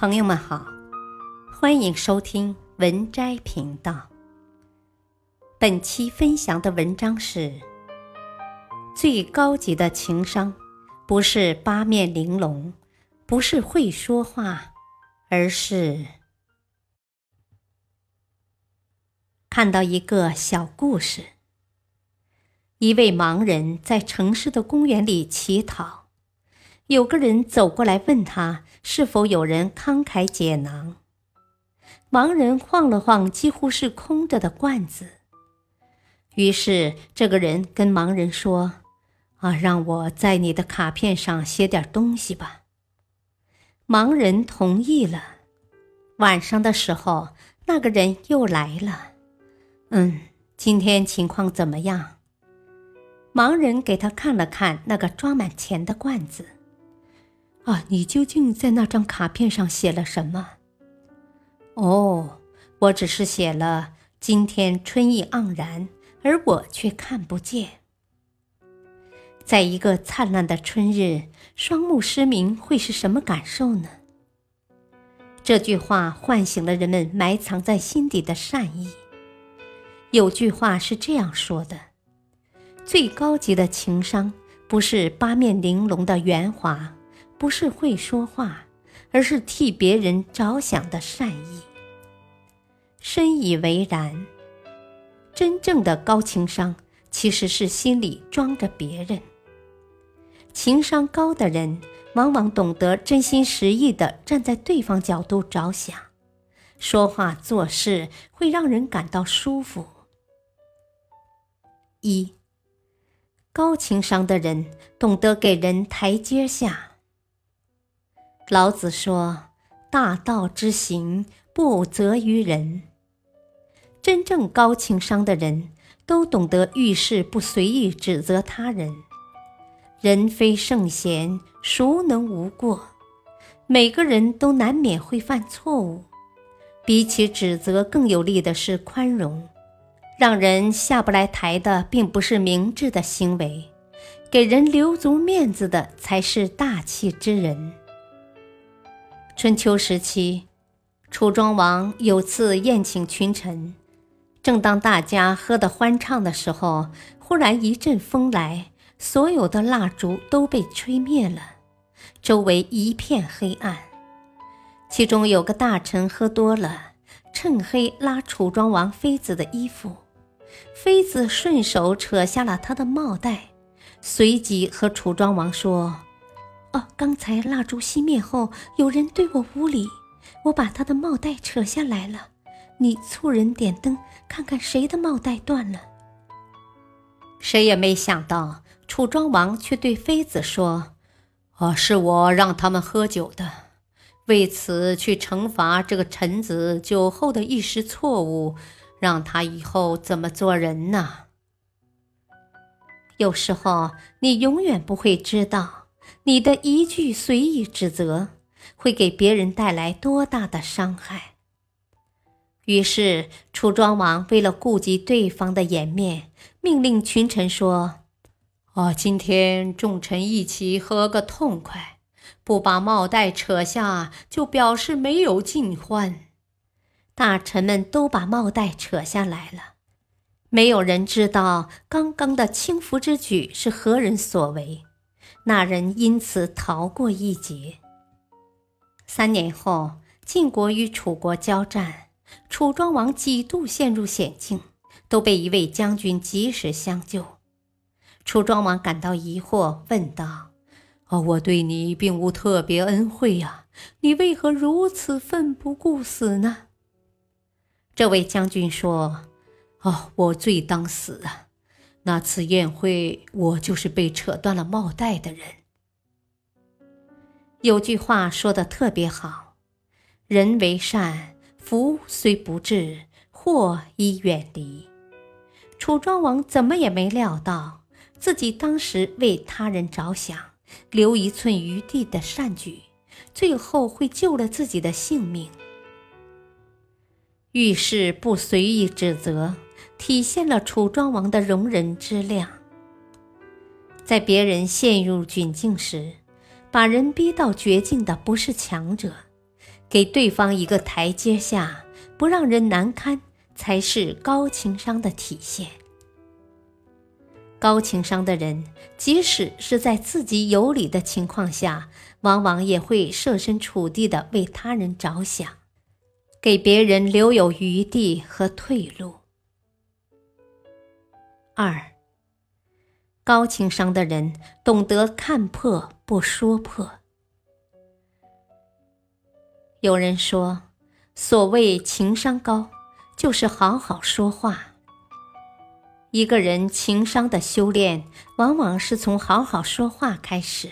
朋友们好，欢迎收听文摘频道。本期分享的文章是：最高级的情商，不是八面玲珑，不是会说话，而是看到一个小故事。一位盲人在城市的公园里乞讨。有个人走过来问他是否有人慷慨解囊。盲人晃了晃几乎是空着的罐子，于是这个人跟盲人说：“啊，让我在你的卡片上写点东西吧。”盲人同意了。晚上的时候，那个人又来了。“嗯，今天情况怎么样？”盲人给他看了看那个装满钱的罐子。啊，你究竟在那张卡片上写了什么？哦，我只是写了“今天春意盎然”，而我却看不见。在一个灿烂的春日，双目失明会是什么感受呢？这句话唤醒了人们埋藏在心底的善意。有句话是这样说的：最高级的情商，不是八面玲珑的圆滑。不是会说话，而是替别人着想的善意。深以为然。真正的高情商，其实是心里装着别人。情商高的人，往往懂得真心实意的站在对方角度着想，说话做事会让人感到舒服。一，高情商的人懂得给人台阶下。老子说：“大道之行，不责于人。”真正高情商的人都懂得遇事不随意指责他人。人非圣贤，孰能无过？每个人都难免会犯错误。比起指责，更有利的是宽容。让人下不来台的，并不是明智的行为；给人留足面子的，才是大气之人。春秋时期，楚庄王有次宴请群臣，正当大家喝得欢畅的时候，忽然一阵风来，所有的蜡烛都被吹灭了，周围一片黑暗。其中有个大臣喝多了，趁黑拉楚庄王妃子的衣服，妃子顺手扯下了他的帽带，随即和楚庄王说。哦，刚才蜡烛熄灭后，有人对我无礼，我把他的帽带扯下来了。你促人点灯，看看谁的帽带断了。谁也没想到，楚庄王却对妃子说：“哦，是我让他们喝酒的，为此去惩罚这个臣子酒后的一时错误，让他以后怎么做人呢？”有时候，你永远不会知道。你的一句随意指责，会给别人带来多大的伤害？于是楚庄王为了顾及对方的颜面，命令群臣说：“哦，今天众臣一起喝个痛快，不把帽带扯下，就表示没有尽欢。”大臣们都把帽带扯下来了，没有人知道刚刚的轻浮之举是何人所为。那人因此逃过一劫。三年后，晋国与楚国交战，楚庄王几度陷入险境，都被一位将军及时相救。楚庄王感到疑惑，问道：“哦，我对你并无特别恩惠呀，你为何如此奋不顾死呢？”这位将军说：“哦，我罪当死啊。”那次宴会，我就是被扯断了帽带的人。有句话说的特别好：“人为善，福虽不至，祸已远离。”楚庄王怎么也没料到，自己当时为他人着想，留一寸余地的善举，最后会救了自己的性命。遇事不随意指责。体现了楚庄王的容人之量。在别人陷入窘境时，把人逼到绝境的不是强者，给对方一个台阶下，不让人难堪，才是高情商的体现。高情商的人，即使是在自己有理的情况下，往往也会设身处地的为他人着想，给别人留有余地和退路。二，高情商的人懂得看破不说破。有人说，所谓情商高，就是好好说话。一个人情商的修炼，往往是从好好说话开始，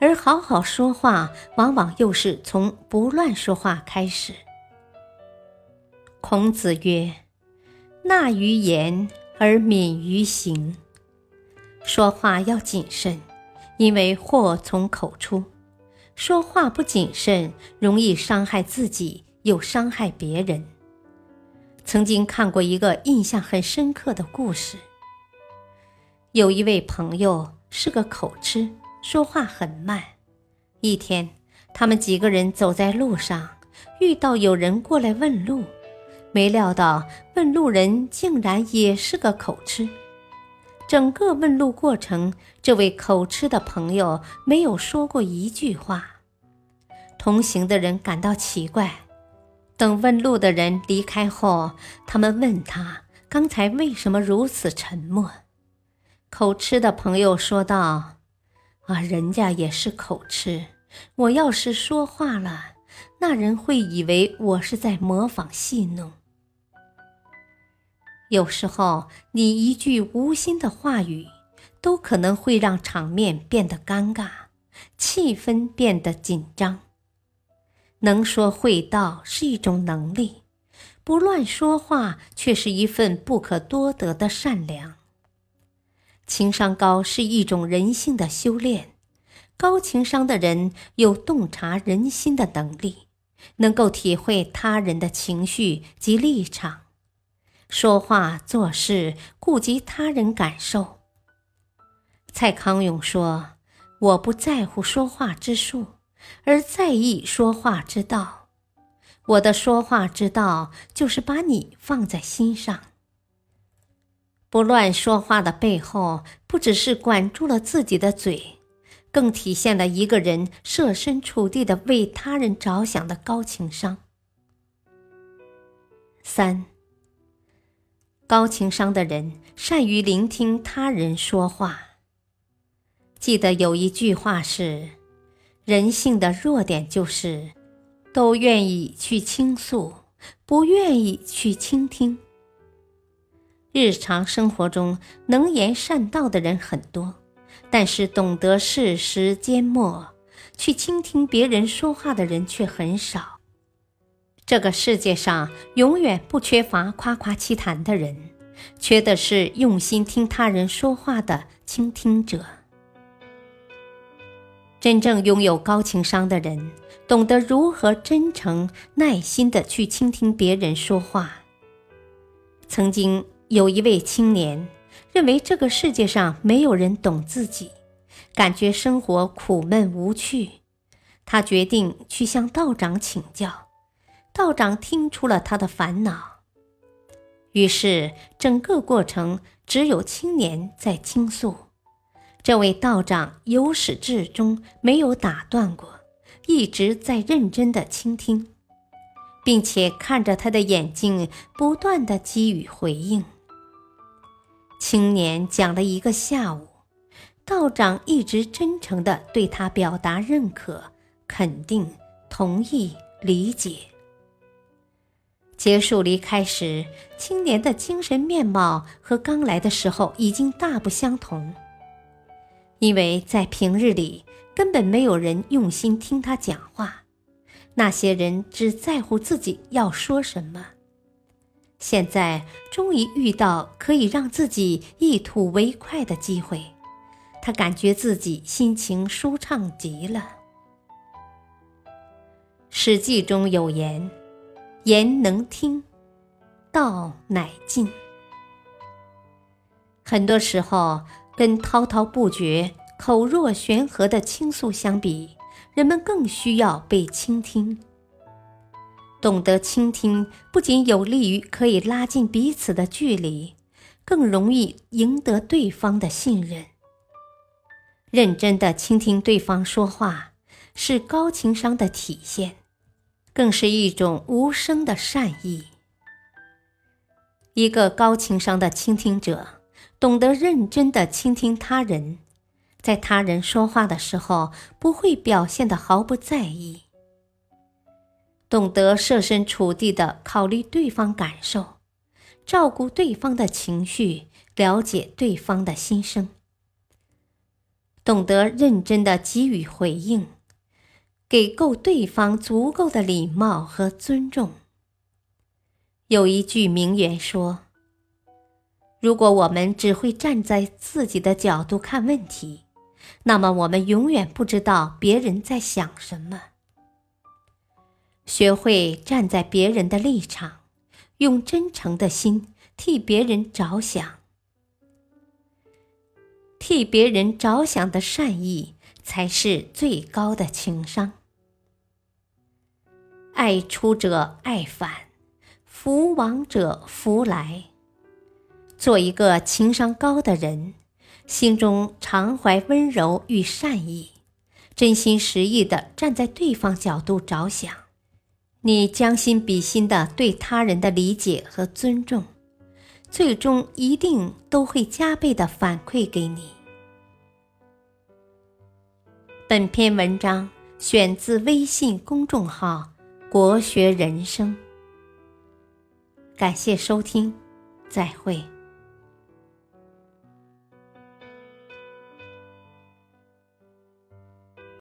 而好好说话，往往又是从不乱说话开始。孔子曰：“纳于言而敏于行。”说话要谨慎，因为祸从口出。说话不谨慎，容易伤害自己，又伤害别人。曾经看过一个印象很深刻的故事。有一位朋友是个口吃，说话很慢。一天，他们几个人走在路上，遇到有人过来问路，没料到问路人竟然也是个口吃。整个问路过程，这位口吃的朋友没有说过一句话。同行的人感到奇怪。等问路的人离开后，他们问他刚才为什么如此沉默。口吃的朋友说道：“啊，人家也是口吃，我要是说话了，那人会以为我是在模仿戏弄。有时候，你一句无心的话语，都可能会让场面变得尴尬，气氛变得紧张。”能说会道是一种能力，不乱说话却是一份不可多得的善良。情商高是一种人性的修炼，高情商的人有洞察人心的能力，能够体会他人的情绪及立场，说话做事顾及他人感受。蔡康永说：“我不在乎说话之术。”而在意说话之道，我的说话之道就是把你放在心上。不乱说话的背后，不只是管住了自己的嘴，更体现了一个人设身处地的为他人着想的高情商。三，高情商的人善于聆听他人说话。记得有一句话是。人性的弱点就是，都愿意去倾诉，不愿意去倾听。日常生活中能言善道的人很多，但是懂得适时缄默，去倾听别人说话的人却很少。这个世界上永远不缺乏夸夸其谈的人，缺的是用心听他人说话的倾听者。真正拥有高情商的人，懂得如何真诚、耐心的去倾听别人说话。曾经有一位青年，认为这个世界上没有人懂自己，感觉生活苦闷无趣。他决定去向道长请教，道长听出了他的烦恼，于是整个过程只有青年在倾诉。这位道长由始至终没有打断过，一直在认真的倾听，并且看着他的眼睛，不断的给予回应。青年讲了一个下午，道长一直真诚的对他表达认可、肯定、同意、理解。结束离开时，青年的精神面貌和刚来的时候已经大不相同。因为在平日里根本没有人用心听他讲话，那些人只在乎自己要说什么。现在终于遇到可以让自己一吐为快的机会，他感觉自己心情舒畅极了。《史记》中有言：“言能听，道乃进。”很多时候。跟滔滔不绝、口若悬河的倾诉相比，人们更需要被倾听。懂得倾听，不仅有利于可以拉近彼此的距离，更容易赢得对方的信任。认真的倾听对方说话，是高情商的体现，更是一种无声的善意。一个高情商的倾听者，懂得认真的倾听他人，在他人说话的时候，不会表现的毫不在意，懂得设身处地的考虑对方感受，照顾对方的情绪，了解对方的心声。懂得认真的给予回应，给够对方足够的礼貌和尊重。有一句名言说：“如果我们只会站在自己的角度看问题，那么我们永远不知道别人在想什么。”学会站在别人的立场，用真诚的心替别人着想。替别人着想的善意，才是最高的情商。爱出者爱返，福往者福来。做一个情商高的人，心中常怀温柔与善意，真心实意的站在对方角度着想。你将心比心的对他人的理解和尊重。最终一定都会加倍的反馈给你。本篇文章选自微信公众号“国学人生”，感谢收听，再会。